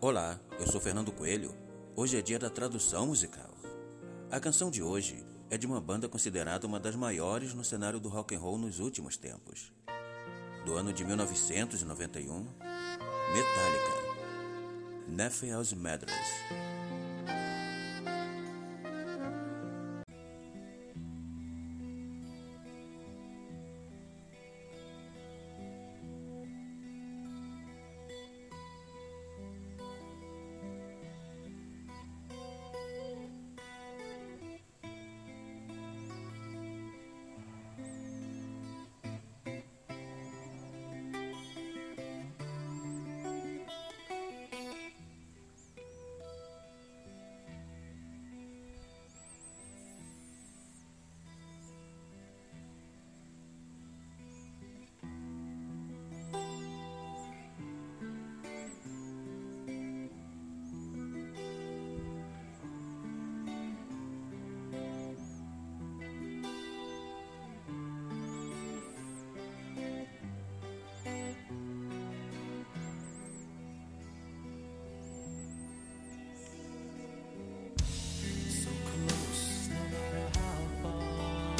Olá, eu sou Fernando Coelho. Hoje é dia da tradução musical. A canção de hoje é de uma banda considerada uma das maiores no cenário do rock and roll nos últimos tempos. Do ano de 1991, Metallica, Nephi's Madras.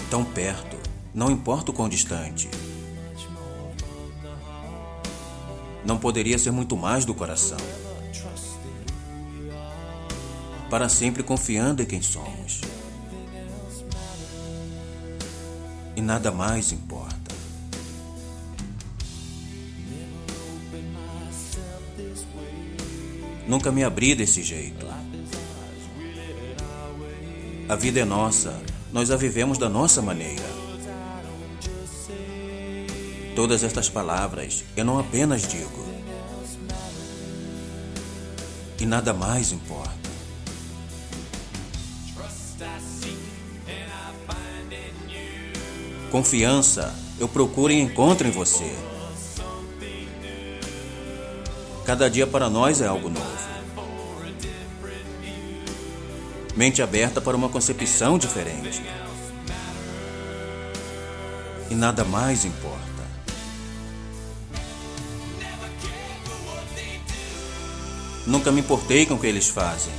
Tão perto, não importa o quão distante. Não poderia ser muito mais do coração. Para sempre confiando em quem somos. E nada mais importa. Nunca me abri desse jeito. A vida é nossa nós a vivemos da nossa maneira. Todas estas palavras eu não apenas digo, e nada mais importa. Confiança eu procuro e encontro em você. Cada dia para nós é algo novo. Mente aberta para uma concepção diferente. E nada mais importa. Nunca me importei com o que eles fazem.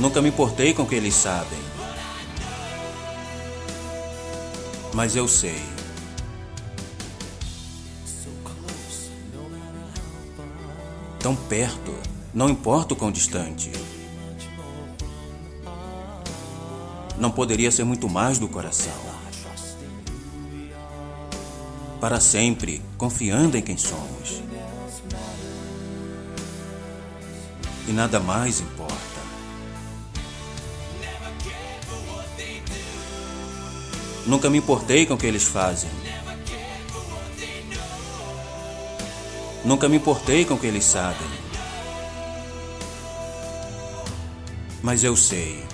Nunca me importei com o que eles sabem. Mas eu sei. Tão perto não importa o quão distante. Não poderia ser muito mais do coração. Para sempre, confiando em quem somos. E nada mais importa. Nunca me importei com o que eles fazem. Nunca me importei com o que eles sabem. Mas eu sei.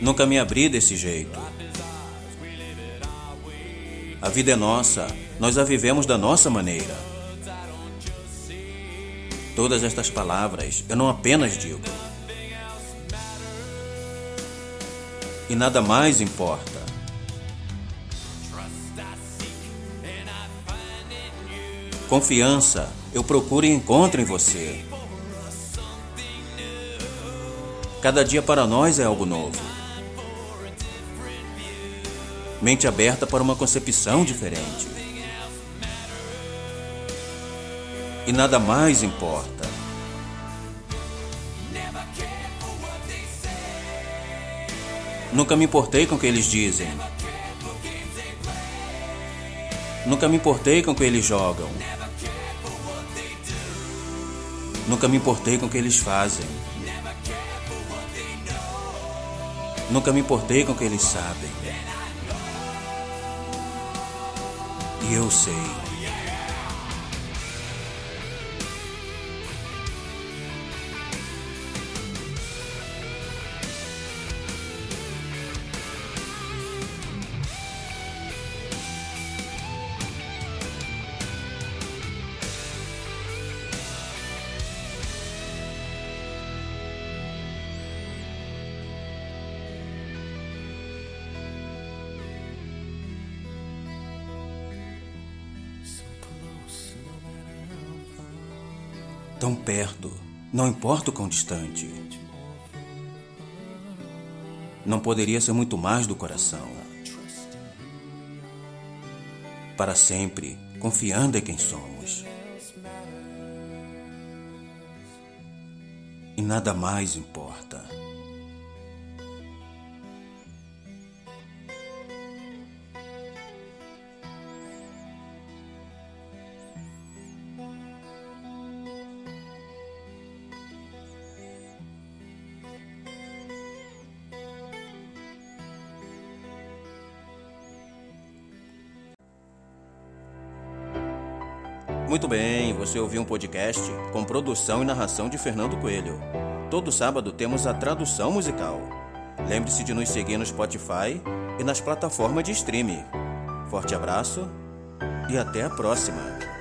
Nunca me abri desse jeito. A vida é nossa, nós a vivemos da nossa maneira. Todas estas palavras eu não apenas digo. E nada mais importa. Confiança eu procuro e encontro em você. Cada dia para nós é algo novo mente aberta para uma concepção diferente. E nada mais importa. Nunca me importei com o que eles dizem. Nunca me importei com o que eles jogam. Nunca me importei com o que eles fazem. Nunca me importei com o que eles sabem. Eu sei. Tão perto, não importa o quão distante. Não poderia ser muito mais do coração. Para sempre, confiando em quem somos. E nada mais importa. Muito bem, você ouviu um podcast com produção e narração de Fernando Coelho. Todo sábado temos a tradução musical. Lembre-se de nos seguir no Spotify e nas plataformas de streaming. Forte abraço e até a próxima!